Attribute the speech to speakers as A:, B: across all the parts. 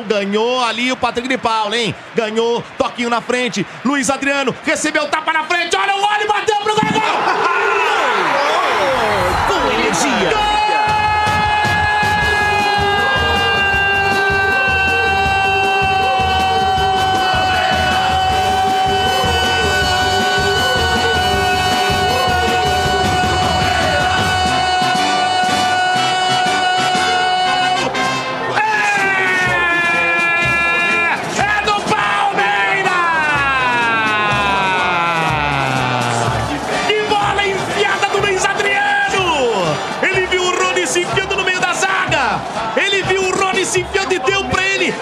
A: Ganhou ali o Patrick de Paula, hein? Ganhou, toquinho na frente. Luiz Adriano recebeu tapa na frente. Olha o olho, bateu pro gol!
B: Com energia.
A: Gol! É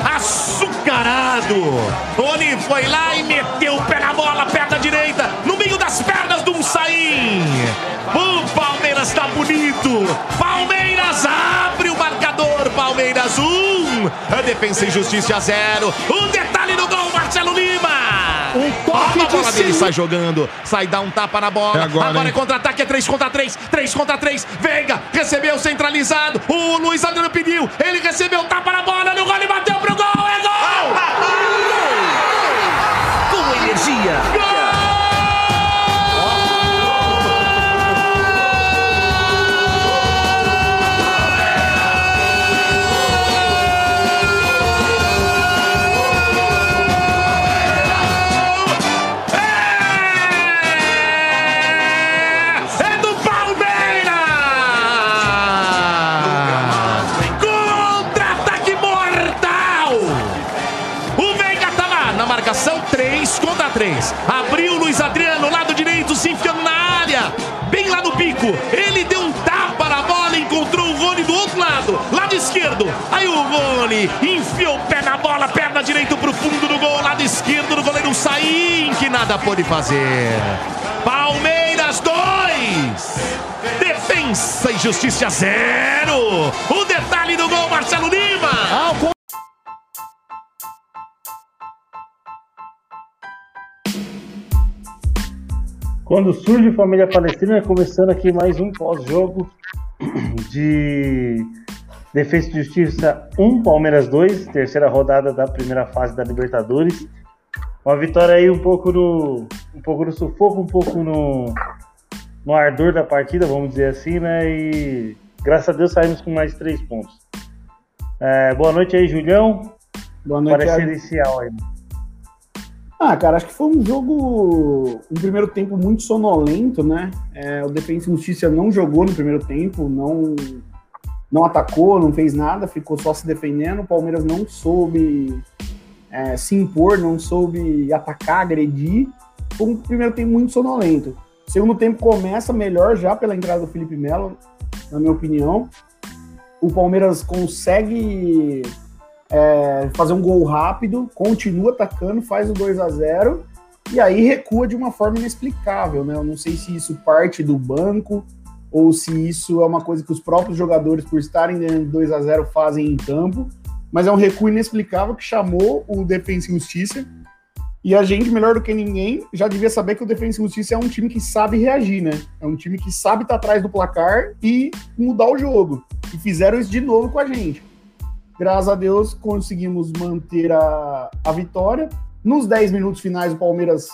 A: açucarado! Rony foi lá e meteu o pé na bola, perna direita, no meio das pernas do Saim! O Palmeiras tá bonito! Palmeiras abre o marcador! Palmeiras 1, um. a Defensa e Justiça 0. Um detalhe no gol, Marcelo Lima!
C: Um toque de
A: bola dele, sai jogando, sai dar um tapa na bola.
C: É agora,
A: é
C: hein?
A: contra-ataque, é 3 contra 3, 3 contra 3. Veiga recebeu centralizado. O Luiz Adriano pediu, ele recebeu tapa na bola, no gol e bateu pro. É gol! 3. Abriu Luiz Adriano, lado direito, se enfiando na área. Bem lá no pico. Ele deu um tapa na bola, encontrou o Rony do outro lado, lado esquerdo. Aí o Rony enfiou o pé na bola, perna direita pro fundo do gol, lado esquerdo do goleiro Saim, que nada pôde fazer. Palmeiras 2. Defensa e Justiça 0. O detalhe do gol, Marcelo Lima.
D: Quando surge Família Palestina, começando aqui mais um pós-jogo de Defesa e Justiça 1, Palmeiras 2, terceira rodada da primeira fase da Libertadores. Uma vitória aí um pouco no, um pouco no sufoco, um pouco no, no ardor da partida, vamos dizer assim, né? E graças a Deus saímos com mais três pontos. É, boa noite aí, Julião.
E: Boa noite,
D: Parece
E: Thiago.
D: inicial aí.
E: Ah, cara, acho que foi um jogo, um primeiro tempo muito sonolento, né? É, o Defensa e Justiça não jogou no primeiro tempo, não, não atacou, não fez nada, ficou só se defendendo. O Palmeiras não soube é, se impor, não soube atacar, agredir. Foi um primeiro tempo muito sonolento. O segundo tempo começa melhor já pela entrada do Felipe Melo, na minha opinião. O Palmeiras consegue é, fazer um gol rápido, continua atacando, faz o 2 a 0 e aí recua de uma forma inexplicável, né? Eu não sei se isso parte do banco ou se isso é uma coisa que os próprios jogadores, por estarem de 2 a 0 fazem em campo, mas é um recuo inexplicável que chamou o Defensa e Justiça. E a gente, melhor do que ninguém, já devia saber que o Defensa e Justiça é um time que sabe reagir, né? É um time que sabe estar atrás do placar e mudar o jogo. E fizeram isso de novo com a gente. Graças a Deus conseguimos manter a, a vitória. Nos 10 minutos finais, o Palmeiras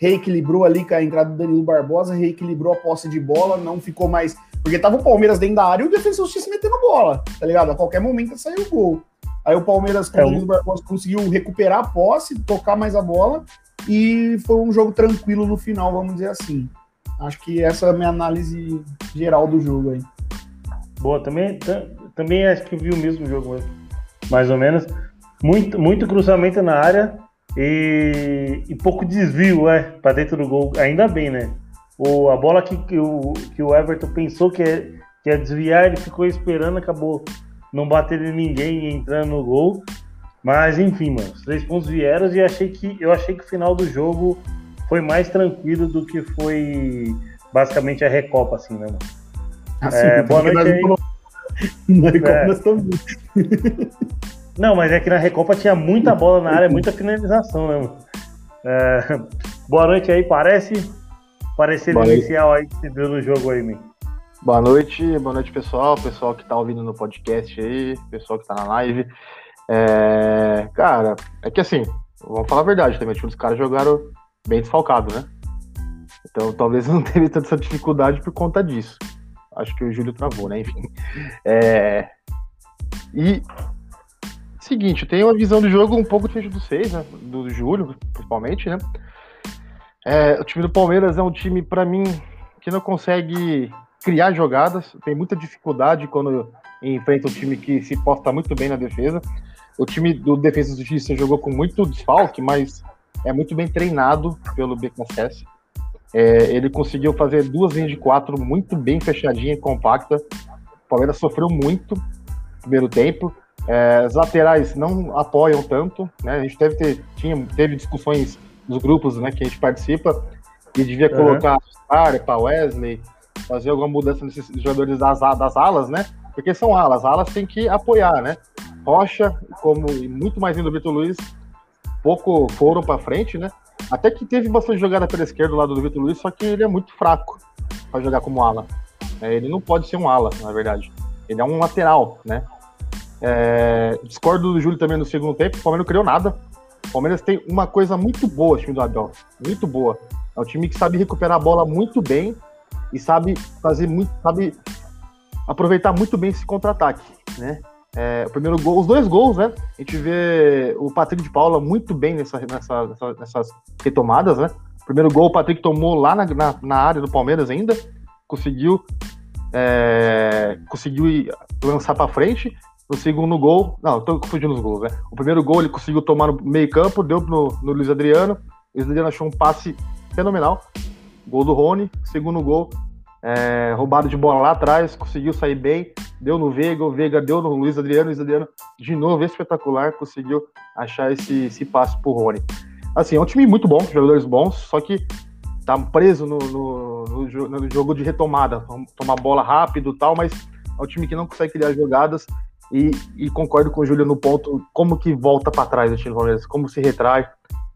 E: reequilibrou ali com a entrada do Danilo Barbosa, reequilibrou a posse de bola, não ficou mais. Porque tava o Palmeiras dentro da área e o Defensor Justiça metendo bola, tá ligado? A qualquer momento saiu o gol. Aí o Palmeiras com
D: É,
E: o Danilo Barbosa conseguiu recuperar a posse, tocar mais a bola e foi um jogo tranquilo no final, vamos dizer assim. Acho que essa é a minha análise geral do jogo aí.
D: Boa, também, tam- também acho que vi o mesmo jogo, né? Mais ou menos. Muito, muito cruzamento na área e, e pouco desvio, é, para dentro do gol. Ainda bem, né? O, a bola que, que, o, que o Everton pensou que ia, que ia desviar, ele ficou esperando, acabou não batendo em ninguém e entrando no gol. Mas enfim, mano, os três pontos vieram e achei que, eu achei que o final do jogo foi mais tranquilo do que foi basicamente a Recopa, assim, né, mano?
E: Assim,
D: É, boa noite aí.
E: nós Na Recopa
D: É.
E: nós estamos
D: Não, mas é que na Recopa tinha muita bola na área, muita finalização, né, mano? É, boa noite aí, parece. Parecer
F: Boa noite.
D: inicial aí que se deu no jogo aí, man.
F: Boa noite, boa noite pessoal, pessoal que tá ouvindo no podcast aí, pessoal que tá na live. É,
C: Cara, é que assim, vamos falar a verdade também, tipo, os caras jogaram bem desfalcado, né? Então talvez não teve tanta dificuldade por conta disso. Acho que o Júlio travou, né? Enfim. É... E seguinte, tem uma visão do jogo um pouco diferente dos seis, né? Do Júlio, principalmente, né? É, o time do Palmeiras é um time, para mim, que não consegue criar jogadas, tem muita dificuldade quando enfrenta um time que se posta muito bem na defesa. O time do Defesa e Justiça jogou com muito desfalque, mas é muito bem treinado pelo BKSS. É, ele conseguiu fazer duas linhas de quatro muito bem fechadinha e compacta. O Palmeiras sofreu muito no primeiro tempo. É, as laterais não apoiam tanto, né? A gente deve ter, tinha, teve discussões nos grupos né, que a gente participa e devia uhum. colocar para Wesley, fazer alguma mudança nesses jogadores das, das alas, né? Porque são alas, alas tem que apoiar, né? Rocha, como muito mais ainda o Vitor Luiz, pouco foram para frente, né? Até que teve bastante jogada pela esquerda do lado do Vitor Luiz, só que ele é muito fraco para jogar como ala. É, ele não pode ser um ala, na verdade. Ele é um lateral, né? É, discordo do Júlio também no segundo tempo, o Palmeiras não criou nada. O Palmeiras tem uma coisa muito boa, o time do Abel. Muito boa. É um time que sabe recuperar a bola muito bem e sabe fazer muito. sabe aproveitar muito bem esse contra-ataque, né? É, o primeiro gol, os dois gols, né? A gente vê o Patrick de Paula muito bem nessa, nessa, nessa, nessas retomadas, né? O primeiro gol o Patrick tomou lá na, na, na área do Palmeiras ainda, conseguiu é, conseguiu lançar para frente. No segundo gol, não, tô confundindo os gols, né? O primeiro gol ele conseguiu tomar no meio campo, deu no, no Luiz Adriano. O Luiz Adriano achou um passe fenomenal. Gol do Rony. Segundo gol, é, roubado de bola lá atrás, conseguiu sair bem, deu no Veiga, o Veiga deu no Luiz Adriano, Luiz Adriano de novo espetacular, conseguiu achar esse, esse passe pro Rony. Assim, é um time muito bom, jogadores bons, só que tá preso no, no, no, no jogo de retomada, tomar bola rápido tal, mas é um time que não consegue criar jogadas e, e concordo com o Júlio no ponto como que volta para trás o time do Palmeiras, como se retrai,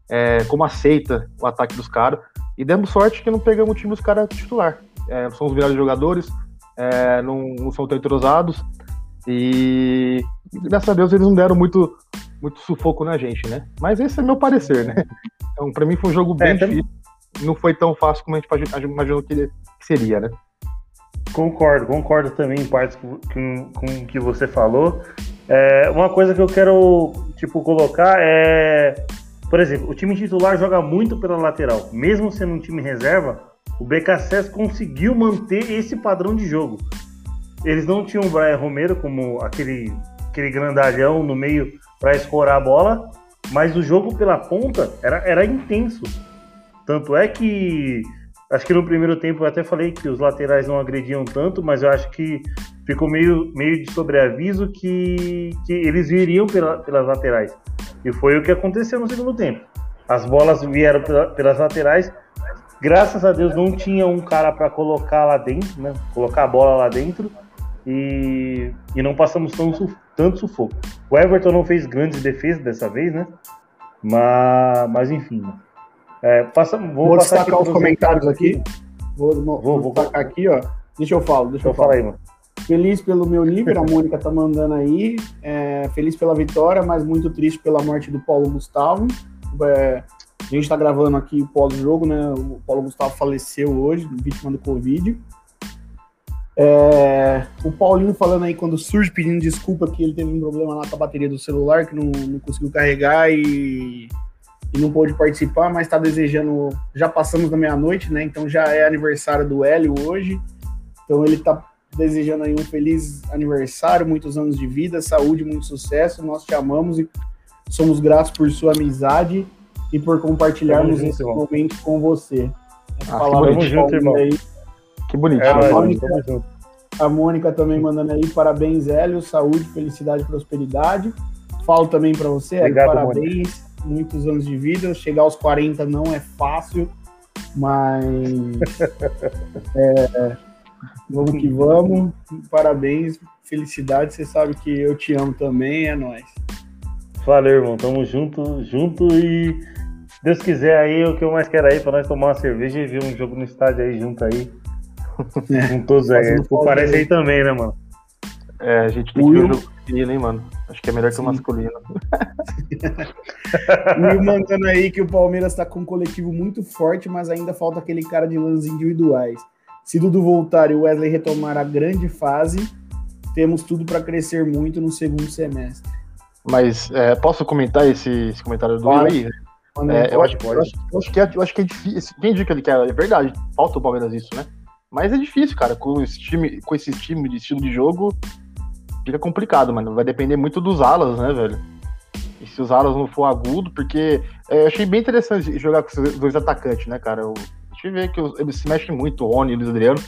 C: é, como aceita o ataque dos caras. E demos sorte que não pegamos o time dos caras titular é, são os melhores jogadores, é, não, não, são tão entrosados. E graças a Deus eles não deram muito, muito sufoco na gente, né? Mas esse é meu parecer, né? Então, pra mim foi um jogo bem é, difícil. Não foi tão fácil como a gente imaginou que seria, né?
D: Concordo, concordo também em partes com, com, com o que você falou. É, uma coisa que eu quero, tipo, colocar é... Por exemplo, o time titular joga muito pela lateral. Mesmo sendo um time reserva, o BKSS conseguiu manter esse padrão de jogo. Eles não tinham o Brian Romero como aquele, aquele grandalhão no meio para escorar a bola, mas o jogo pela ponta era, era intenso. Tanto é que acho que no primeiro tempo eu até falei que os laterais não agrediam tanto, mas eu acho que ficou meio, meio de sobreaviso que, que eles viriam pela, pelas laterais. E foi o que aconteceu no segundo tempo. As bolas vieram pela, pelas laterais Graças a Deus não tinha um cara para colocar lá dentro, né? Colocar a bola lá dentro e, e não passamos tão, tanto sufoco. O Everton não fez grandes defesas dessa vez, né? Mas, mas enfim. Né? É, passa,
E: vou, vou destacar os comentários aqui. Vou, vou, vou, vou destacar aqui, ó. Deixa eu falar, deixa eu, eu falar aí, mano. Feliz pelo meu nível, a Mônica tá mandando aí. É, feliz pela vitória, mas muito triste pela morte do Paulo Gustavo. É, a gente está gravando aqui pós-jogo, né? O Paulo Gustavo faleceu hoje, vítima do Covid. É, o Paulinho falando aí quando surge pedindo desculpa que ele teve um problema lá com a bateria do celular, que não, não conseguiu carregar e, e, não pôde participar, mas está desejando. Já passamos da meia-noite, né? Então já é aniversário do Hélio hoje. Então ele está desejando aí um feliz aniversário, muitos anos de vida, saúde, muito sucesso. Nós te amamos e somos gratos por sua amizade e por compartilharmos junto, esse irmão. momento com você.
C: Ah, palavra que junto, irmão. Aí. Que bonito. É,
E: a, Mônica, a Mônica também mandando aí parabéns, Hélio, saúde, felicidade, prosperidade. Falo também para você, Obrigado, Hélio, parabéns, Mônica. muitos anos de vida. Chegar aos 40 não é fácil, mas é, vamos que vamos. Parabéns, felicidade. Você sabe que eu te amo também, é nós.
D: Valeu, irmão. Tamo junto, junto e Deus quiser aí, o que eu mais quero aí pra nós tomar uma cerveja e ver um jogo no estádio aí junto aí. É, com todos aí. Parece aí também, né, mano?
C: É, a gente tem que ver o jogo masculino, hein, mano? Acho que é melhor Sim. que o masculino.
E: e mandando aí que o Palmeiras tá com um coletivo muito forte, mas ainda falta aquele cara de lances individuais. Se Dudu voltar e o Wesley retomar a grande fase, temos tudo para crescer muito no segundo semestre.
C: Mas é, posso comentar esse, esse comentário do Will aí? É, eu, acho, eu, acho, eu, acho, que é, eu acho que é difícil. Quem diz que ele quer? É verdade, falta o Palmeiras isso, né? Mas é difícil, cara. Com esse time, com esse time de estilo de jogo, fica complicado, mano. Vai depender muito dos alas, né, velho? E se os alas não for agudo, porque é, eu achei bem interessante jogar com esses dois atacantes, né, cara? Eu, a gente vê que eles se mexem muito, o Rony e o Luiz Adriano,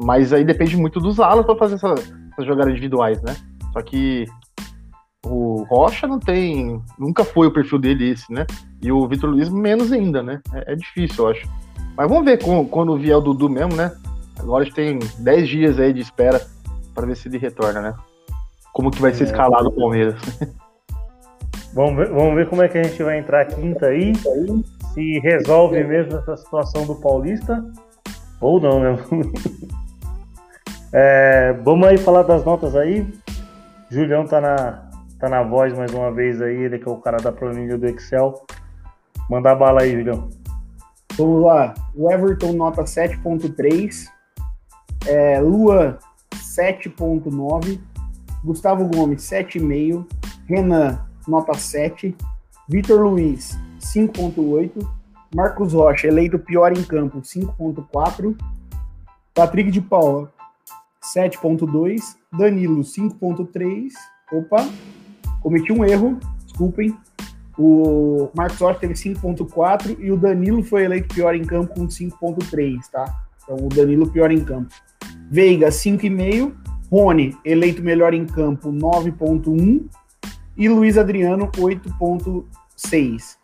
C: mas aí depende muito dos alas para fazer essa, essas jogadas individuais, né? Só que o Rocha não tem. Nunca foi o perfil dele esse, né? E o Vitor Luiz menos ainda, né? É, é difícil, eu acho. Mas vamos ver com, quando vier o Dudu mesmo, né? Agora a gente tem 10 dias aí de espera para ver se ele retorna, né? Como que vai ser é, escalado o Palmeiras.
D: Vamos ver, vamos ver como é que a gente vai entrar quinta aí. Se resolve mesmo essa situação do Paulista. Ou não, né? é, vamos aí falar das notas aí. Julião tá na, tá na voz mais uma vez aí, ele que é o cara da planilha do Excel. Mandar bala aí, Julião.
E: Vamos lá. O Everton nota 7.3. É, Lua 7.9. Gustavo Gomes 7,5. Renan nota 7. Vitor Luiz 5.8. Marcos Rocha, eleito pior em campo, 5.4. Patrick de Paula, 7.2. Danilo, 5.3. Opa, cometi um erro, desculpem. O Marcos Rocha teve 5.4 e o Danilo foi eleito pior em campo com 5.3, tá? Então o Danilo pior em campo. Veiga, 5,5. Rony, eleito melhor em campo, 9.1. E Luiz Adriano, 8.6.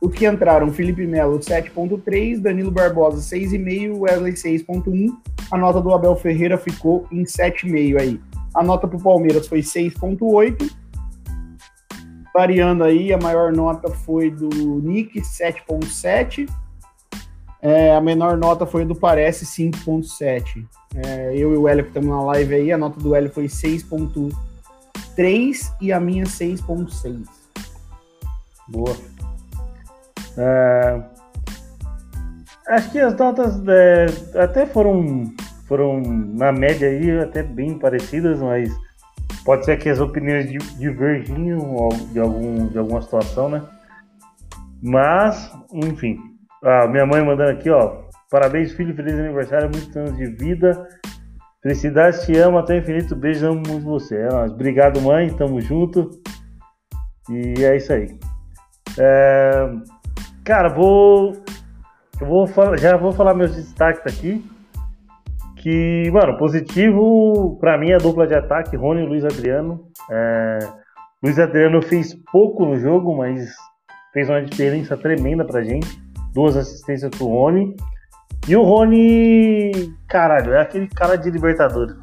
E: Os que entraram, Felipe Melo, 7.3, Danilo Barbosa, 6,5, Wesley, 6.1. A nota do Abel Ferreira ficou em 7,5 aí. A nota para o Palmeiras foi 6.8. Variando aí, a maior nota foi do Nick, 7.7. É, a menor nota foi do Parece, 5.7. É, eu e o Hélio estamos na live aí, a nota do Hélio foi 6.3 e a minha 6.6.
D: Boa. É, acho que as notas é, até foram, foram, na média aí, até bem parecidas, mas pode ser que as opiniões divergiam de, algum, de alguma situação, né? Mas, enfim. Ah, minha mãe mandando aqui, ó. Parabéns, filho, feliz aniversário, muitos anos de vida. Felicidade, te amo até o infinito. Beijo, amo muito você. É Obrigado, mãe, tamo junto. E é isso aí. É... Cara, vou. Eu vou falar, já vou falar meus destaques aqui. Que, mano, positivo para mim é a dupla de ataque, Rony e Luiz Adriano. É... Luiz Adriano fez pouco no jogo, mas fez uma diferença tremenda pra gente. Duas assistências pro Rony. E o Rony, caralho, é aquele cara de Libertadores.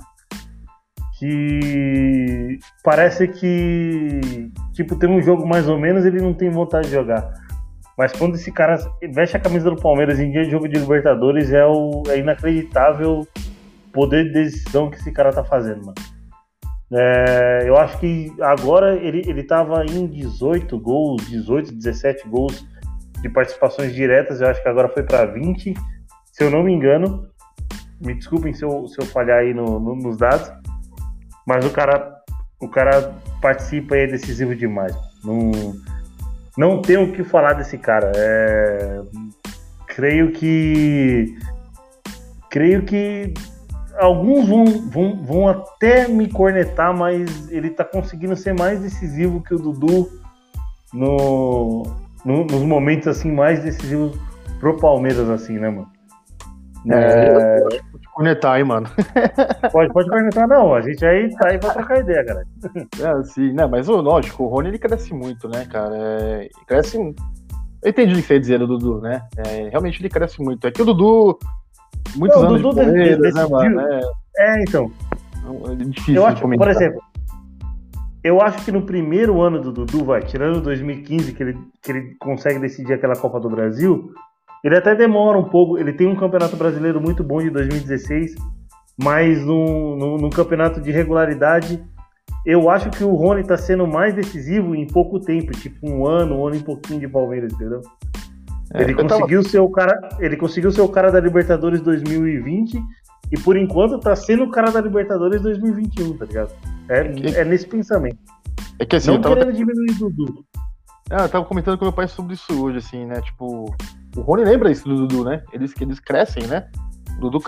D: Que parece que, tipo, tem um jogo mais ou menos, ele não tem vontade de jogar. Mas quando esse cara veste a camisa do Palmeiras em dia de jogo de Libertadores, é, o, é inacreditável poder de decisão que esse cara tá fazendo, mano. É, eu acho que agora ele, ele tava em 18 gols, 18, 17 gols de participações diretas, eu acho que agora foi para 20 se eu não me engano, me desculpem se eu, se eu falhar aí no, no, nos dados, mas o cara, o cara participa e é decisivo demais. Não, não tenho o que falar desse cara. É, creio que creio que alguns vão, vão, vão até me cornetar, mas ele tá conseguindo ser mais decisivo que o Dudu no, no, nos momentos assim mais decisivos pro Palmeiras assim, né, mano?
C: É... Pode conectar aí, mano.
D: Pode, pode conectar, não. A gente aí tá aí pra trocar ideia, cara.
C: É, sim, né? Mas lógico, o Rony ele cresce muito, né, cara? É, cresce. Eu entendi o que você ia dizer do Dudu, né? É, realmente ele cresce muito. É que o Dudu. Muitos não, anos Dudu de né, mano? É,
D: é então. É difícil eu acho, Por exemplo, eu acho que no primeiro ano do Dudu, vai, tirando 2015, que ele, que ele consegue decidir aquela Copa do Brasil, ele até demora um pouco, ele tem um campeonato brasileiro muito bom de 2016, mas num, num, num campeonato de regularidade eu acho que o Rony tá sendo mais decisivo em pouco tempo, tipo um ano, um ano e pouquinho de Palmeiras, entendeu?
C: É,
D: ele
C: eu tava-
D: conseguiu ser o cara, ele conseguiu ser o cara da Libertadores 2020 e por enquanto tá sendo o cara da Libertadores 2021, tá ligado? É,
C: Que-
D: é nesse pensamento.
C: É que assim,
D: Não
C: eu tava,
D: querendo diminuir Dudu.
C: ah, eu tava comentando com meu pai sobre isso hoje, assim, né? Tipo, o Rony lembra isso do Dudu, né? Eles, eles crescem, né? O Dudu,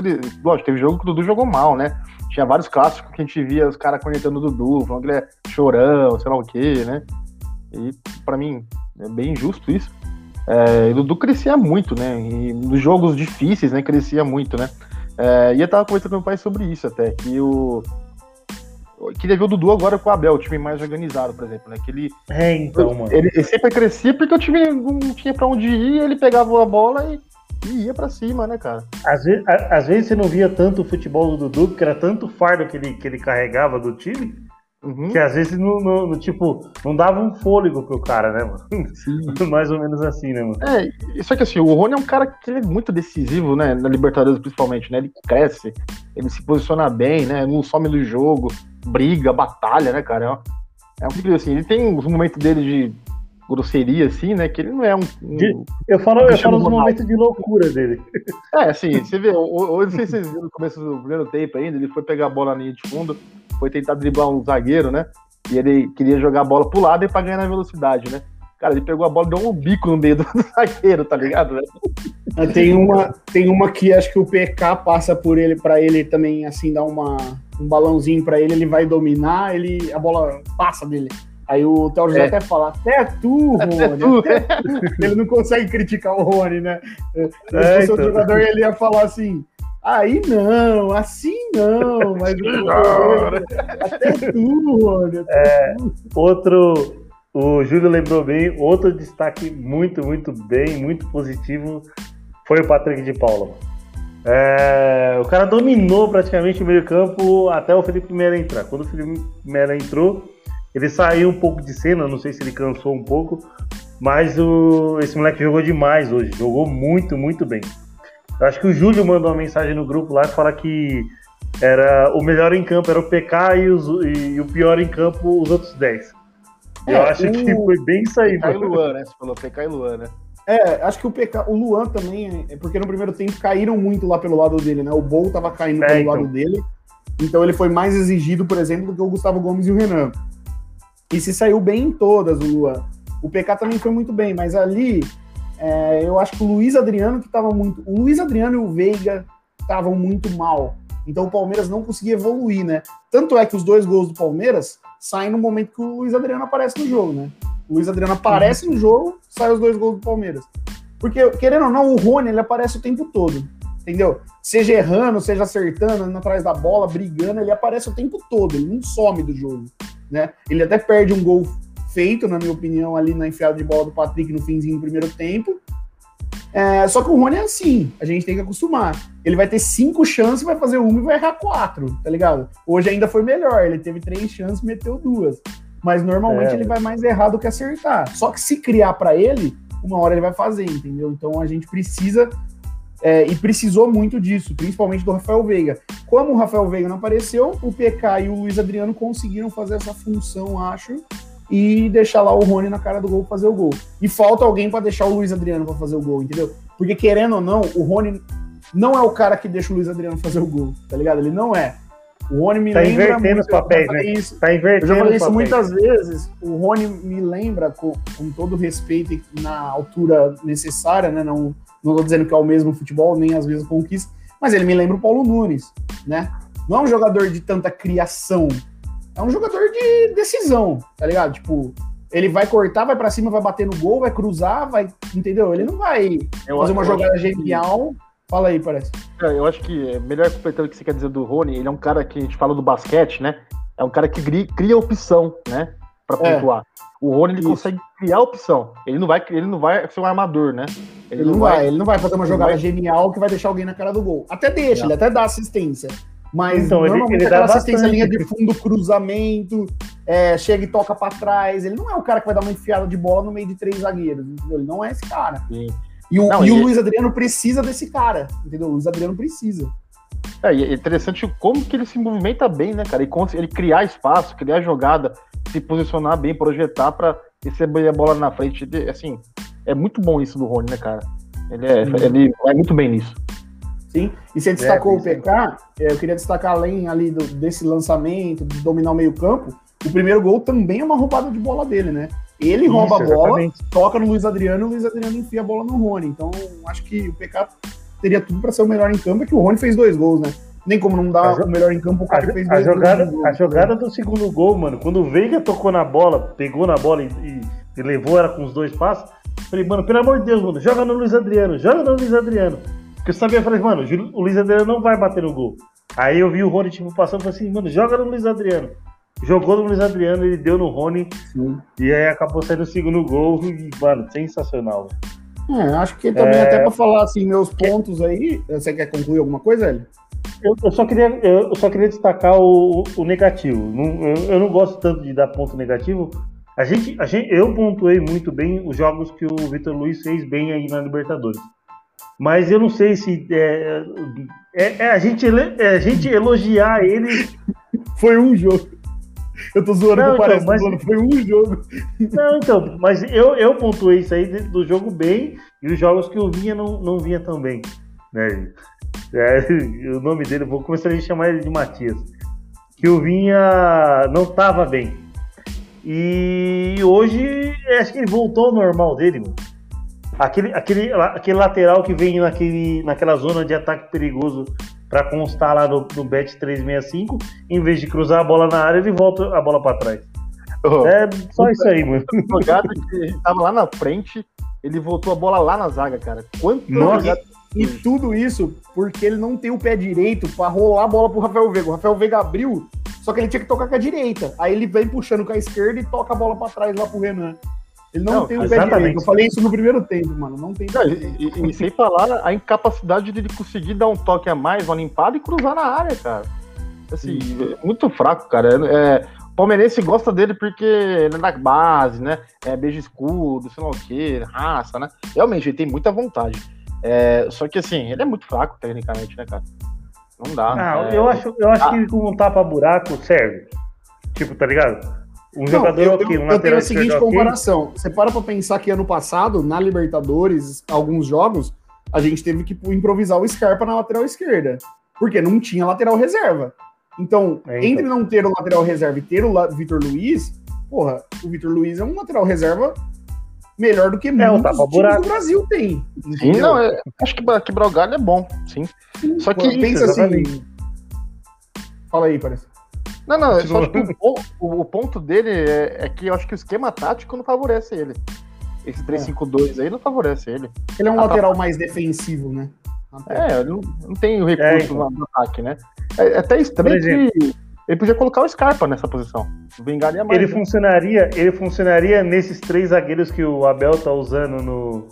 C: lógico, teve jogo que o Dudu jogou mal, né? Tinha vários clássicos que a gente via os caras conectando o Dudu, falando que ele é chorão, sei lá o quê, né? E pra mim é bem injusto isso. É, o Dudu crescia muito, né? E nos jogos difíceis, né? Crescia muito, né? É, e eu tava conversando com meu pai sobre isso até, que o. Eu queria ver o Dudu agora com o Abel, o time mais organizado, por exemplo, né? Que ele,
D: É, então, mano.
C: ele, ele sempre crescia porque o time não tinha pra onde ir, ele pegava a bola e, e ia pra cima, né, cara?
D: Às vezes, às vezes você não via tanto o futebol do Dudu, porque era tanto fardo que ele, que ele carregava do time,
C: Uhum.
D: que às vezes não, não- não, tipo, não dava um fôlego pro cara, né, mano?
C: Sim.
D: Mais ou menos assim, né, mano?
C: É, só que assim, o Rony é um cara que ele é muito decisivo, né? Na Libertadores, principalmente, né? Ele cresce, ele se posiciona bem, né? Não some do jogo, briga, batalha, né, cara? É um- É um tipo assim, ele tem uns momentos dele de grosseria, assim, né? Que ele não é um. um-
D: De- Eu falo, eu
C: Cristiano
D: falo dos momentos de loucura dele.
C: É, assim, você vê, hoje não sei se vocês viram no começo do primeiro tempo ainda, ele foi pegar a bola na linha de fundo, foi tentar driblar um zagueiro, né? E ele queria jogar a bola pro lado e pra ganhar na velocidade, né? Cara, ele pegou a bola e deu um bico no meio do zagueiro, tá ligado? né?
E: Tem uma, tem uma que acho que o PK passa por ele para ele também assim dar uma um balãozinho para ele, ele vai dominar, ele a bola passa dele. Aí o Theo José
C: É.
E: até fala, até tu, Rony,
C: Até tu.
E: até tu." Ele não consegue criticar o Rony, né? Se
D: É,
E: fosse outro
D: então.
E: jogador, ele ia falar assim, aí não, assim não, mas até tu, Rony. até tu."
D: Outro, o Júlio lembrou bem, outro destaque muito, muito bem, muito positivo foi o Patrick de Paula. É, o cara dominou praticamente o meio-campo até o Felipe Melo entrar. Quando o Felipe Melo entrou, ele saiu um pouco de cena, não sei se ele cansou um pouco, mas o, esse moleque jogou demais hoje, jogou muito, muito bem. Eu acho que o Júlio mandou uma mensagem no grupo lá que fala que era o melhor em campo era o PK e, os- e o pior em campo os outros 10. Eu
E: É,
D: acho
E: o-
D: que foi bem isso aí,
C: PK e. Luan, né? Você falou PK e Luan, né?
E: É, acho que o PK, o Luan também, é porque no primeiro tempo caíram muito lá pelo lado dele, né? O Bol tava caindo
D: É,
E: pelo
D: então.
E: lado dele. Então ele foi mais exigido, por exemplo, do que o Gustavo Gomes e o Renan. E se saiu bem em todas, o Luan. O PK também foi muito bem, mas ali é, eu acho que o Luiz Adriano que tava muito. O Luiz Adriano e o Veiga estavam muito mal. Então o Palmeiras não conseguia evoluir, né? Tanto é que os dois gols do Palmeiras saem no momento que o Luiz Adriano aparece no jogo, né? O Luiz Adriano aparece no jogo, sai os dois gols do Palmeiras. Porque, querendo ou não, o Rony ele aparece o tempo todo. Entendeu? Seja errando, seja acertando, andando atrás da bola, brigando, ele aparece o tempo todo, ele não some do jogo. Né? Ele até perde um gol feito, na minha opinião, ali na enfiada de bola do Patrick no finzinho do primeiro tempo. É, só que o Rony é assim, a gente tem que acostumar. Ele vai ter cinco chances, vai fazer uma e vai errar quatro, tá ligado? Hoje ainda foi melhor, ele teve três chances meteu duas. Mas normalmente
D: É.
E: ele vai mais errar do que acertar. Só que se criar pra ele, uma hora ele vai fazer, entendeu? Então a gente precisa é, e precisou muito disso, principalmente do Rafael Veiga. Como o Rafael Veiga não apareceu, o PK e o Luiz Adriano conseguiram fazer essa função, acho, e deixar lá o Rony na cara do gol fazer o gol. E falta alguém pra deixar o Luiz Adriano pra fazer o gol, entendeu? Porque querendo ou não, o Rony não é o cara que deixa o Luiz Adriano fazer o gol, tá ligado? Ele não é. O Rony me
D: Tá
E: lembra
D: invertendo
E: muito,
D: os papéis,
E: eu
D: né?
E: isso,
D: Tá
E: eu
D: invertendo
E: já falei isso muitas vezes. O Rony me lembra, com, com todo o respeito e na altura necessária, né? Não, não tô dizendo que é o mesmo futebol, nem às vezes conquista, mas ele me lembra o Paulo Nunes, né? Não é um jogador de tanta criação, é um jogador de decisão, tá ligado? Tipo, ele vai cortar, vai pra cima, vai bater no gol, vai cruzar, vai. Entendeu? Ele não vai
C: Eu
E: fazer uma jogada
C: que-
E: genial. Fala aí, parece.
C: É, Eu acho que é melhor completando o que você quer dizer do Rony, ele é um cara que a gente fala do basquete, né? É um cara que cria opção, né? Pra
E: É.
C: pontuar. O Rony ele
E: Isso.
C: consegue criar opção. Ele não vai, ele não vai ser um armador, né?
E: Ele, não vai, ele não vai fazer uma
C: ele
E: jogada
C: vai-
E: genial que vai deixar alguém na cara do gol. Até deixa,
C: Não.
E: ele até dá assistência. Mas
D: Então, ele-
E: normalmente
D: ele dá
E: aquela assistência
D: bastante.
E: linha de fundo, cruzamento, é, chega e toca pra trás. Ele não é o cara que vai dar uma enfiada de bola no meio de três zagueiros, entendeu? Ele não é esse cara.
C: Sim.
E: E o,
C: Não,
E: e o
C: ele-
E: Luiz Adriano precisa desse cara, entendeu? O Luiz Adriano precisa.
C: É, e é interessante como que ele se movimenta bem, né, cara? E como ele criar espaço, criar jogada, se posicionar bem, projetar para receber a bola na frente. Ele, assim, é muito bom isso do Rony, né, cara? Ele, é, ele vai muito bem nisso.
E: Sim. E você destacou
D: É,
E: o PK, é, eu queria destacar além ali do- desse lançamento, de dominar o meio-campo, o primeiro gol também é uma roubada de bola dele, né? Ele rouba
D: Isso,
E: a bola,
D: exatamente.
E: toca no Luiz Adriano e o Luiz Adriano enfia a bola no Rony. Então, acho que o PK teria tudo para ser o melhor em campo, é que o Rony fez dois gols, né? Nem como não dá
D: A
E: o melhor em campo, o
D: A,
E: cara fez
D: a
E: dois
D: jogada,
E: gols.
D: a jogada do segundo gol, mano, quando o Veiga tocou na bola, pegou na bola e, e- e levou ela com os dois passos, falei, mano, pelo amor de Deus, mano, joga no Luiz Adriano, joga no Luiz Adriano. Porque eu sabia, falei, mano, o Luiz Adriano não vai bater no gol. Aí eu vi o Rony, tipo, passando, falei assim, mano, joga no Luiz Adriano. Jogou no Luiz Adriano, ele deu no Rony,
E: Sim.
D: e aí acabou saindo o segundo gol, e, mano, sensacional.
E: É, acho que também
D: É.
E: até para falar assim meus pontos aí, você quer concluir alguma coisa, Hélio?
D: Eu, eu só queria, eu, eu só queria destacar o, o negativo. Não- eu, eu não gosto tanto de dar ponto negativo. A gente, a gente, eu pontuei muito bem os jogos que o Vitor Luiz fez bem aí na Libertadores. Mas eu não sei se é, é- é a, gente, é a gente elogiar ele.
E: Foi um jogo. Eu tô zoando
D: Não, então,
E: parece,
D: mas-
E: zoando, foi um jogo.
D: Não, então, mas eu, eu pontuei isso aí do jogo bem e os jogos que eu vinha não, não vinha tão bem. Né? É, o nome dele, vou começar a chamar ele de Matias. Que o Vinha não tava bem. E hoje acho que ele voltou ao normal dele, mano. Aquele, aquele, aquele lateral que vem naquele, naquela zona de ataque perigoso para constar lá no, no Bet 365, em vez de cruzar a bola na área, ele volta a bola para trás.
C: Oh,
D: É só isso aí, mano.
C: Jogada que ele tava lá na frente, ele voltou a bola lá na zaga, cara. Quanto
D: Nossa.
C: jogada-
E: E tudo isso porque ele não tem o pé direito pra rolar a bola pro Rafael Veiga. O Rafael Veiga abriu, só que ele tinha que tocar com a direita. Aí ele vem puxando com a esquerda e toca a bola pra trás lá pro Renan. Ele não,
C: Não,
E: tem o pé
D: exatamente.
E: direito. Eu falei isso no primeiro tempo, mano. Não tem.
C: Não, e, e- e sem falar a incapacidade de ele conseguir dar um toque a mais, uma limpada e cruzar na área, cara. Assim, é muito fraco, cara. É, é, o palmeirense gosta dele porque ele é da base, né? É beijo escudo, sei lá o quê, raça, né? Realmente, ele tem muita vontade. É, só que assim, ele é muito fraco tecnicamente, né, cara? Não dá.
D: Ah,
C: é,
D: eu acho, eu acho
C: Ah.
D: que com um tapa-buraco serve. Tipo, tá ligado? Um
E: Não,
D: jogador
E: eu,
D: ok, um
E: eu tenho a seguinte comparação. Você para pra pensar que ano passado, na Libertadores, alguns jogos, a gente teve que improvisar o Scarpa na lateral esquerda. Porque não tinha lateral reserva. Então,
D: É, então.
E: entre não ter o lateral reserva e ter o Vitor Luiz, porra, o Vitor Luiz é um lateral reserva melhor do que muitos times
D: tapa-buraco.
E: do Brasil tem.
C: Sim, não, é- acho que quebrar o galho é bom, sim. Só que
E: pensa assim. Fala aí, parece.
C: Não, não, eu só acho que o, o- o ponto dele é, é que eu acho que o esquema tático não favorece ele. Esse 3-5-2 aí não favorece ele.
E: Ele é um
C: tá.
E: lateral mais defensivo, né?
C: É, ele não, não tem o recurso
D: então.
C: no, ataque, né? É, é até estranho
D: exemplo.
C: que ele podia colocar o Scarpa nessa posição. Vingaria mais.
D: Ele
C: né?
D: funcionaria, ele funcionaria nesses três zagueiros que o Abel tá usando no,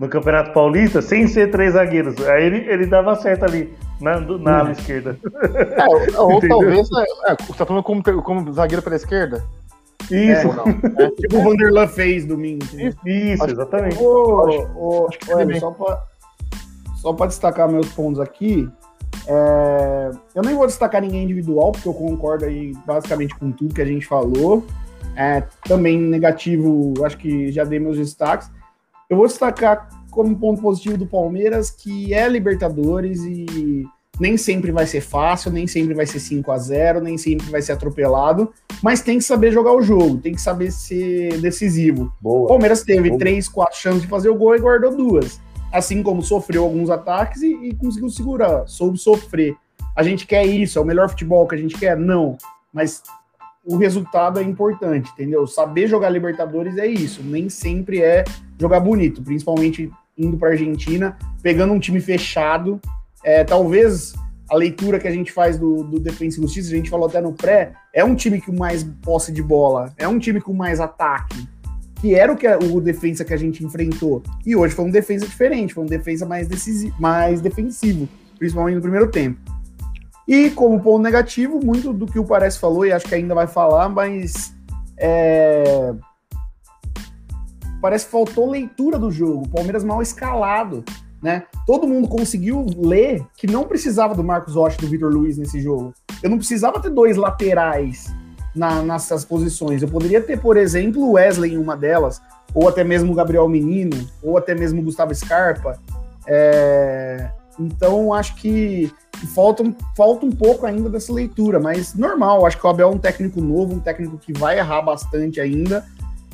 D: no Campeonato Paulista, sem ser três zagueiros. Aí ele, ele dava certo ali, na, do- na ala esquerda.
C: É, ou
D: Entendeu?
C: talvez. É, é, você tá falando como, como zagueiro pela esquerda?
D: Isso,
C: não? É,
E: Tipo o Vanderlan fez domingo. entendeu?
D: isso,
C: Acho-
D: exatamente.
E: Ô,
C: Acho-
E: ô,
C: acho que
E: só pra, só pra destacar meus pontos aqui, é, eu nem vou destacar ninguém individual, porque eu concordo aí basicamente com tudo que a gente falou. É, também negativo, acho que já dei meus destaques. Eu vou destacar como ponto positivo do Palmeiras, que é Libertadores e nem sempre vai ser fácil, nem sempre vai ser 5 a 0 nem sempre vai ser atropelado, mas tem que saber jogar o jogo, tem que saber ser decisivo. O
D: Boa.
E: Palmeiras teve
D: Boa.
E: três, quatro chances de fazer o gol e guardou duas. Assim como sofreu alguns ataques e, e conseguiu segurar, soube sofrer. A gente quer isso, é o melhor futebol que a gente quer? Não. Mas o resultado é importante, entendeu? Saber jogar Libertadores é isso. Nem sempre é jogar bonito, principalmente indo para Argentina, pegando um time fechado. É, talvez a leitura que a gente faz do, do Defensa e Justiça, a gente falou até no pré, é um time com mais posse de bola, é um time com mais ataque que era o que a- o defensa que a gente enfrentou. E hoje foi um defesa diferente, foi um defesa mais, decisivo, mais defensivo, principalmente no primeiro tempo. E como ponto negativo, muito do que o Parece falou, e acho que ainda vai falar, mas é, parece que faltou leitura do jogo. O Palmeiras mal escalado. né? Todo mundo conseguiu ler que não precisava do Marcos Rocha e do Vitor Luiz nesse jogo. Eu não precisava ter dois laterais na, nessas posições. Eu poderia ter, por exemplo, o Wesley em uma delas, ou até mesmo o Gabriel Menino, ou até mesmo o Gustavo Scarpa. É... Então, acho que, falta, falta um pouco ainda dessa leitura, mas normal. Acho que o Abel é um técnico novo, um técnico que vai errar bastante ainda.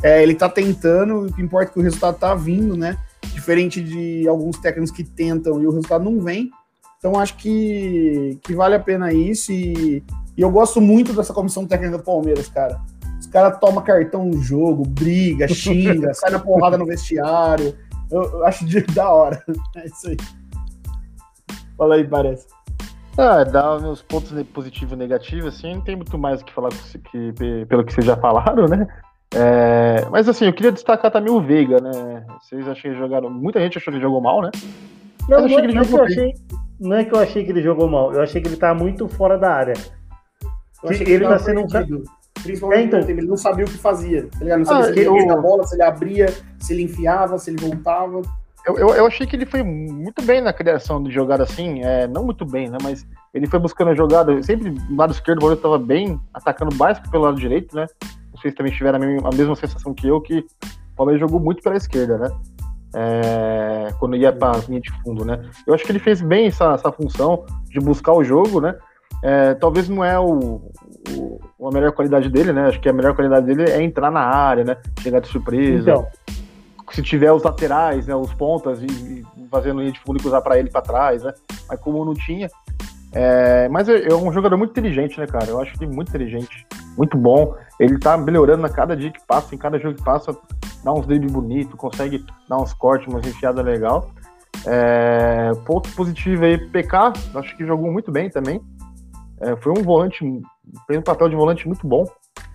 E: É, ele tá tentando, o que importa é que o resultado tá vindo, né? Diferente de alguns técnicos que tentam e o resultado não vem. Então, acho que, que vale a pena isso. E, e eu gosto muito dessa comissão técnica do Palmeiras, cara. Os caras tomam cartão no jogo, briga, xinga, sai na porrada no vestiário. Eu, eu acho de, da hora. É isso aí. Fala aí, parece.
C: Ah, dá meus pontos positivos e negativos, assim, não tem muito mais o que falar que, pelo que vocês já falaram, né? É, mas assim, eu queria destacar também o Veiga, né? Vocês acham que jogaram. Muita gente achou que ele jogou mal, né?
D: Não, não, é, não, é que eu achei, não é que eu achei que ele jogou mal, eu achei que ele tá muito fora da área.
E: ele, ele tá sendo um. Principalmente é, então, ele não sabia o que fazia. Tá ele não sabia ah, se ele eu... ia bola, se ele abria, se ele enfiava, se ele voltava.
C: Eu, eu, eu, achei que ele foi muito bem na criação de jogada assim, é, não muito bem, né? Mas ele foi buscando a jogada, sempre do lado esquerdo o goleiro estava bem, atacando mais que pelo lado direito, né? Vocês também tiveram a mesma, a mesma sensação que eu, que o Palmeiras jogou muito pela esquerda, né? É, quando ia para linha de fundo, né? Eu acho que ele fez bem essa, essa função de buscar o jogo, né? É, talvez não é o, o, a melhor qualidade dele, né? Acho que a melhor qualidade dele é entrar na área, né? Chegar de surpresa. Então, se tiver os laterais, né, os pontas, e, e fazendo linha de fundo e cruzar para ele para trás, né? Mas como não tinha. É, mas é, é, um jogador muito inteligente, né, cara? Eu acho que muito inteligente, muito bom. Ele tá melhorando a cada dia que passa, em cada jogo que passa, dá uns dribles bonito, consegue dar uns cortes, uma enfiada legal. É, ponto positivo aí, PK, acho que jogou muito bem também. É, foi um volante, fez um papel de volante muito bom.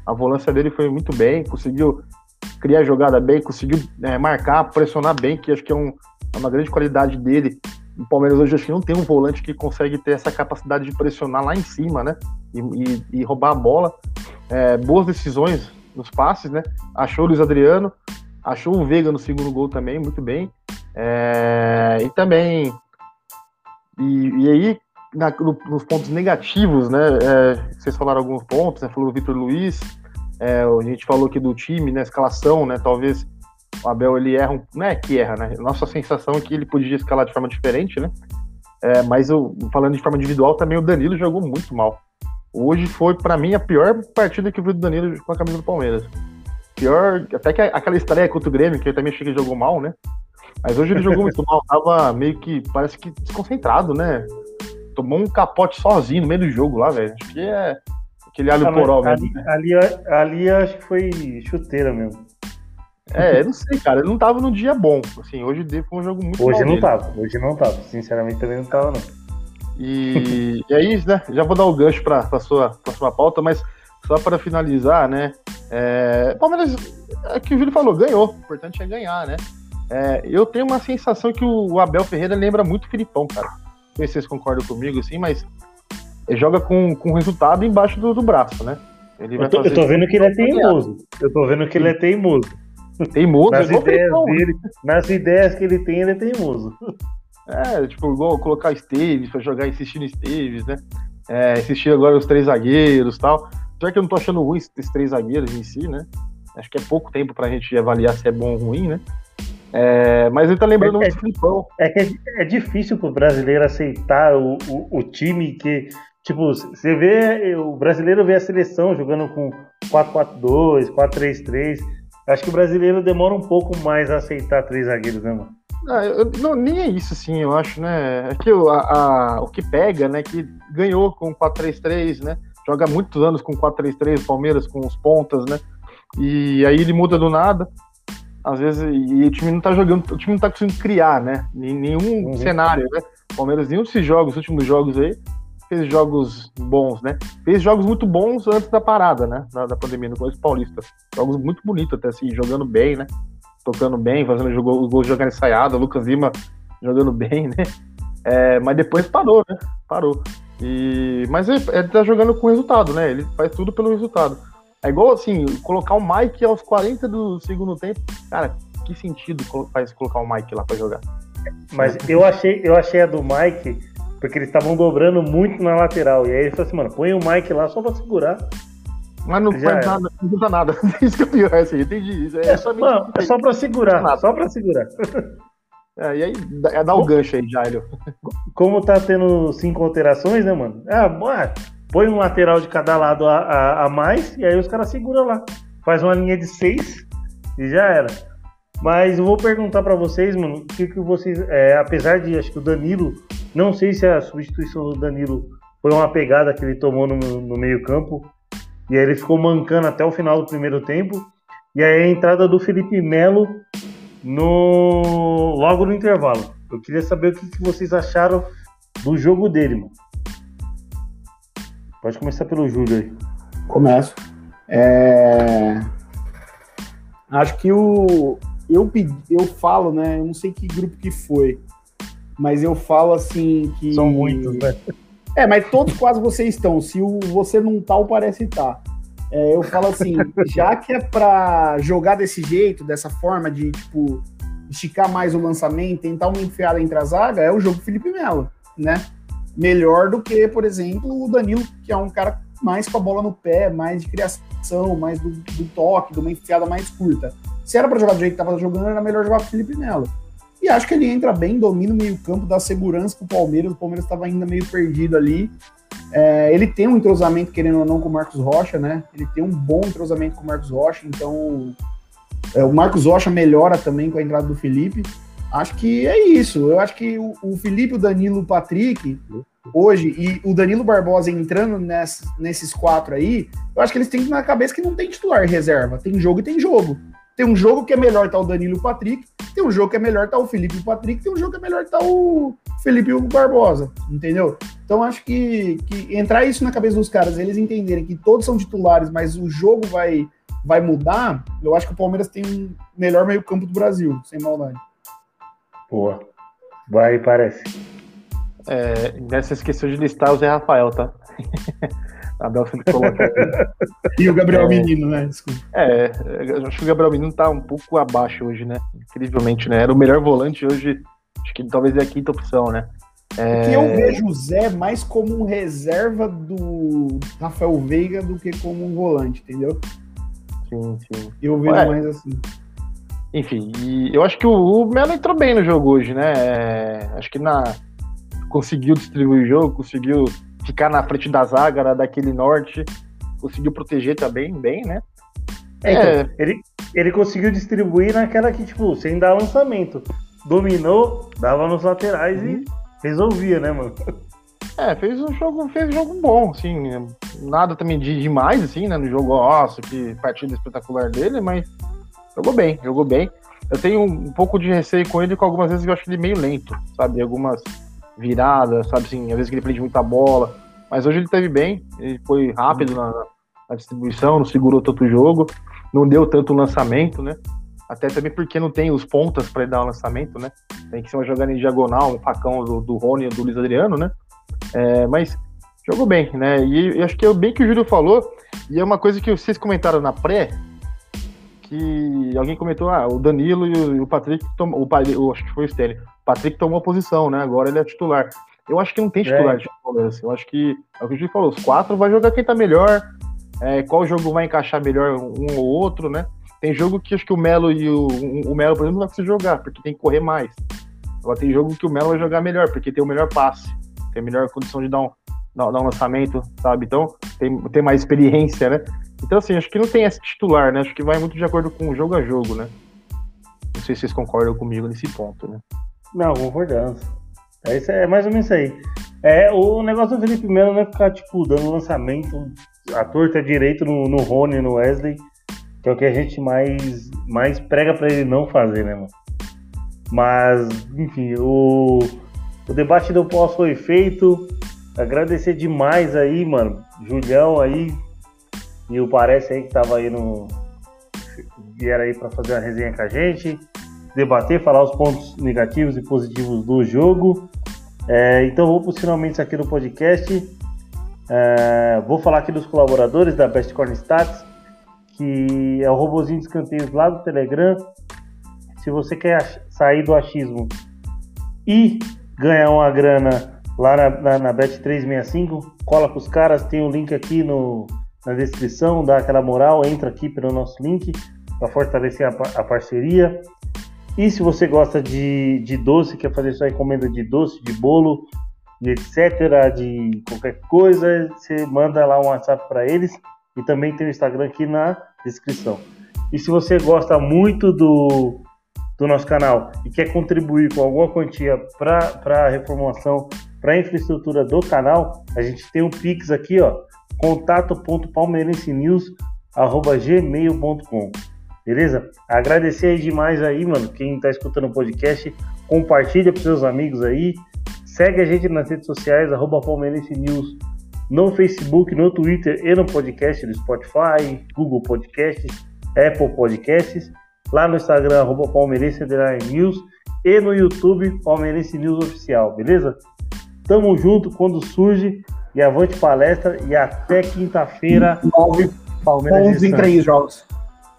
C: A volância dele foi muito bem, conseguiu criar jogada bem, conseguiu é, marcar, pressionar bem, que acho que é, um, é, uma grande qualidade dele. O Palmeiras hoje acho que não tem um volante que consegue ter essa capacidade de pressionar lá em cima, né? E, e, e roubar a bola. É, boas decisões nos passes, né? Achou o Luiz Adriano, achou o Veiga no segundo gol também, muito bem. É, e também. E, e aí, na, no, nos pontos negativos, né? É, vocês falaram alguns pontos, né? Falou do Vitor Luiz, é, a gente falou aqui do time, né, escalação, né, talvez o Abel ele erra, um, não é que erra, né, nossa sensação é que ele podia escalar de forma diferente, né, é, mas eu, falando de forma individual, também o Danilo jogou muito mal. Hoje foi, para mim, a pior partida que eu vi do Danilo com a camisa do Palmeiras. Pior, até que aquela estreia contra o Grêmio, que eu também achei que ele jogou mal, né, mas hoje ele jogou muito mal, tava meio que, parece que desconcentrado, né, tomou um capote sozinho no meio do jogo lá, velho, acho que é Aquele alho ah, poró
D: ali,
C: né?
D: ali, ali acho que foi chuteira mesmo.
C: É, eu não sei, cara. Ele não tava num dia bom. Assim, hoje foi um jogo muito
D: Hoje não dele. tava, hoje não tava. Sinceramente, também não tava, não.
C: E, e aí, né? Já vou dar o gancho pra, pra sua próxima pauta, mas só para finalizar, né? É, Palmeiras, é que o Júlio falou, ganhou. O importante é ganhar, né? É, eu tenho uma sensação que o Abel Ferreira lembra muito o Filipão, cara. Não sei se vocês concordam comigo, assim, mas ele joga com, com resultado embaixo do, do braço, né?
D: Ele eu, tô, eu tô vendo que ele é teimoso. Eu tô vendo que ele é teimoso.
C: Teimoso?
D: Nas, ideias, dele, nas ideias que ele tem, ele é teimoso.
C: É, tipo, igual colocar Esteves pra jogar insistindo Esteves, né? É, insistir agora os três zagueiros e tal. Já que eu não tô achando ruim esses três zagueiros em si, né? Acho que é pouco tempo pra gente avaliar se é bom ou ruim, né? É, mas ele tá lembrando é,
D: é, Filipão. É que é, é, difícil pro brasileiro aceitar o, o, o time que Tipo, você vê, o brasileiro vê a seleção jogando com 4-4-2, 4-3-3. Acho que o brasileiro demora um pouco mais a aceitar três zagueiros, né, mano?
C: Ah, eu, não, nem é isso, assim, eu acho, né? É que o, a, a, o que pega, né, que ganhou com 4-3-3, né? Joga muitos anos com 4-3-3, Palmeiras com os pontas, né? E aí ele muda do nada. Às vezes, e o time não tá jogando, o time não tá conseguindo criar, né? Nenhum uhum. cenário, né? Palmeiras, nenhum desses jogos, os últimos jogos aí, fez jogos bons, né? Fez jogos muito bons antes da parada, né? Da, da pandemia, no Coisa Paulista. Jogos muito bonitos, até assim, jogando bem, né? Tocando bem, fazendo os gols jogando ensaiado, Lucas Lima jogando bem, né? É, mas depois parou, né? Parou. E, mas ele, ele tá jogando com resultado, né? Ele faz tudo pelo resultado. É igual assim, colocar o Mike aos 40 do segundo tempo. Cara, que sentido faz colocar o Mike lá pra jogar?
D: Mas eu achei, eu achei a do Mike, porque eles estavam dobrando muito na lateral. E aí ele falou assim, mano, põe o Mike lá só pra segurar.
C: Mas não faz nada, não ajuda nada. Isso que é assim, entendi. Isso É, só,
D: Mano, é só pra segurar, só pra segurar.
C: É, e aí, dá, dá o gancho aí, Jairo.
D: Como tá tendo cinco alterações, né, mano? Ah, põe um lateral de cada lado a, a, a mais e aí os caras seguram lá. Faz uma linha de seis e já era. Mas eu vou perguntar pra vocês, mano, o que, que vocês. é, apesar de acho que o Danilo, não sei se a substituição do Danilo foi uma pegada que ele tomou no, no meio-campo. E aí ele ficou mancando até o final do primeiro tempo. E aí a entrada do Felipe Melo no logo no intervalo. Eu queria saber o que, que vocês acharam do jogo dele, mano. Pode começar pelo Júlio aí.
E: Começo. É, Acho que o. Eu, pedi- eu falo, né? Eu não sei que grupo que foi. Mas eu falo assim que.
D: São muitos, né?
E: É, mas todos quase vocês estão. Se o você não tá, o parece estar. É, eu falo assim, já que é pra jogar desse jeito, dessa forma de, tipo, esticar mais o lançamento, tentar uma enfiada entre a zaga, é o jogo Felipe Melo, né? Melhor do que, por exemplo, o Danilo, que é um cara mais com a bola no pé, mais de criação, mais do, do toque, de uma enfiada mais curta. Se era pra jogar do jeito que tava jogando, era melhor jogar com o Felipe Melo. Acho que ele entra bem, domina o meio-campo, dá segurança pro Palmeiras. O Palmeiras estava ainda meio perdido ali. É, ele tem um entrosamento, querendo ou não, com o Marcos Rocha, né? Ele tem um bom entrosamento com o Marcos Rocha, então é, o Marcos Rocha melhora também com a entrada do Felipe. Acho que é isso. Eu acho que o, o Felipe, o Danilo, o Patrick, hoje, e o Danilo Barbosa entrando ness- nesses quatro aí, eu acho que eles têm na cabeça que não tem titular reserva. Tem jogo e tem jogo. Tem um jogo que é melhor tá o Danilo e o Patrick, tem um jogo que é melhor tá o Felipe e o Patrick, tem um jogo que é melhor tá o Felipe e o Barbosa, entendeu? Então acho que, que entrar isso na cabeça dos caras, eles entenderem que todos são titulares, mas o jogo vai, vai mudar, eu acho que o Palmeiras tem um melhor meio-campo do Brasil, sem maldade.
D: Boa. Vai, parece.
C: É, nessa esqueceu de listar o Zé Rafael, tá? Abel sempre coloca.
E: E o Gabriel
C: É.
E: Menino, né? Desculpa.
C: É, eu acho que o Gabriel Menino tá um pouco abaixo hoje, né? Incrivelmente, né? Era o melhor volante hoje, acho que talvez é a quinta opção, né?
E: Porque eu vejo o Zé mais como um reserva do Rafael Veiga do que como um volante, entendeu?
C: Sim, sim.
E: Eu vejo
C: Ué.
E: mais assim.
C: Enfim, e eu acho que o, o Melo entrou bem no jogo hoje, né? É, acho que na conseguiu distribuir o jogo, conseguiu ficar na frente da zaga né, daquele norte, conseguiu proteger também, bem, né?
D: É, então,
C: É.
D: Ele, ele conseguiu distribuir naquela que, tipo, sem dar lançamento. Dominou, dava nos laterais e resolvia, né, mano?
C: É, fez um jogo, fez um jogo bom, assim, nada também de demais, assim, né, no jogo, nossa, que partida espetacular dele, mas jogou bem, jogou bem. Eu tenho um pouco de receio com ele, com algumas vezes eu acho ele meio lento, sabe, algumas viradas, sabe, assim, às vezes que ele prende muita bola, mas hoje ele teve bem, ele foi rápido na, na distribuição, não segurou tanto o jogo, não deu tanto lançamento, né, até também porque não tem os pontas para dar o lançamento, né, tem que ser uma jogada em diagonal, um facão do, do Rony ou do Luiz Adriano, né, é, mas jogou bem, né? E eu acho que é bem que o Júlio falou, e é uma coisa que vocês comentaram na pré, que alguém comentou, ah, o Danilo e o, e Patrick tomou, o, acho que foi o Stanley, o Patrick tomou a posição, né? Agora ele é titular. Eu acho que não tem titular
D: É.
C: de Palmeiras. Eu acho que é o que o Júlio falou, os quatro vai jogar quem tá melhor, é, qual jogo vai encaixar melhor um ou outro, né? Tem jogo que acho que o Melo e o, o Melo, por exemplo, não vai conseguir jogar, porque tem que correr mais. Agora tem jogo que o Melo vai jogar melhor, porque tem o melhor passe, tem a melhor condição de dar um, dar, dar um lançamento, sabe? Então, tem, tem mais experiência, né? Então, assim, acho que não tem esse titular, né? Acho que vai muito de acordo com o jogo a jogo, né? Não sei se vocês concordam comigo nesse ponto, né?
D: Não, concordamos. É, isso, é mais ou menos isso aí. É, o negócio do Felipe Melo não é ficar, tipo, dando lançamento à torta direito no, no Rony no Wesley, que é o que a gente mais, mais prega pra ele não fazer, né, mano? Mas, enfim, o, o debate do pós foi feito. Agradecer demais aí, mano. Julião aí. E o Parece aí que tava aí no. Vieram aí pra fazer uma resenha com a gente debater, falar os pontos negativos e positivos do jogo. É, então vou finalmente aqui no podcast. É, vou falar aqui dos colaboradores da Best Corn Stats, que é o robozinho de escanteios lá do Telegram. Se você quer sair do achismo e ganhar uma grana lá na, na, na Bet365, cola com os caras, tem o link aqui no, na descrição, dá aquela moral, entra aqui pelo nosso link para fortalecer a, a, parceria. E se você gosta de, de doce, quer fazer sua encomenda de doce, de bolo, e etc., de qualquer coisa, você manda lá um WhatsApp para eles e também tem o Instagram aqui na descrição. E se você gosta muito do, do nosso canal e quer contribuir com alguma quantia para a reformulação, para a infraestrutura do canal, a gente tem um Pix aqui, ó, contato.palmeirensenews.gmail.com Beleza? Agradecer aí demais aí, mano, quem tá escutando o podcast, compartilha para seus amigos aí, segue a gente nas redes sociais, arroba Palmeirense News, no Facebook, no Twitter e no podcast do Spotify, Google Podcasts, Apple Podcasts, lá no Instagram, arroba Palmeirense News e no YouTube, Palmeirense News Oficial, beleza? Tamo junto quando surge e avante palestra e até quinta-feira.
E: Nove pontos em três jogos.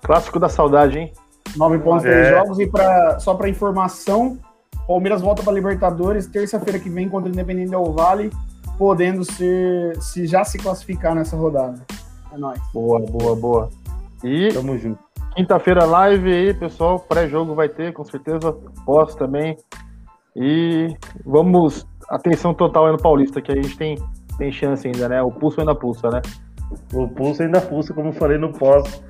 C: Clássico da saudade, hein?
E: Nove pontos em é. três jogos e pra, só para informação, Palmeiras volta para Libertadores terça-feira que vem contra o Independente Del Vale, podendo ser, se já se classificar nessa rodada. É nóis.
C: Boa, boa, boa. E tamo junto. Quinta-feira live aí, pessoal. Pré-jogo vai ter, com certeza. Pós também. E vamos. Atenção total aí no Paulista, que a gente tem, tem chance ainda, né? O pulso ainda pulsa, né?
D: O pulso ainda pulsa, como falei no pós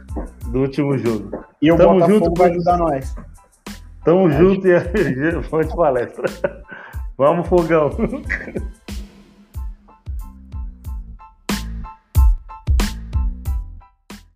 D: do último jogo.
E: E o Tamo Botafogo junto, vai ajudar nós.
D: Tamo é, junto e a gente palestra. Vamos, fogão.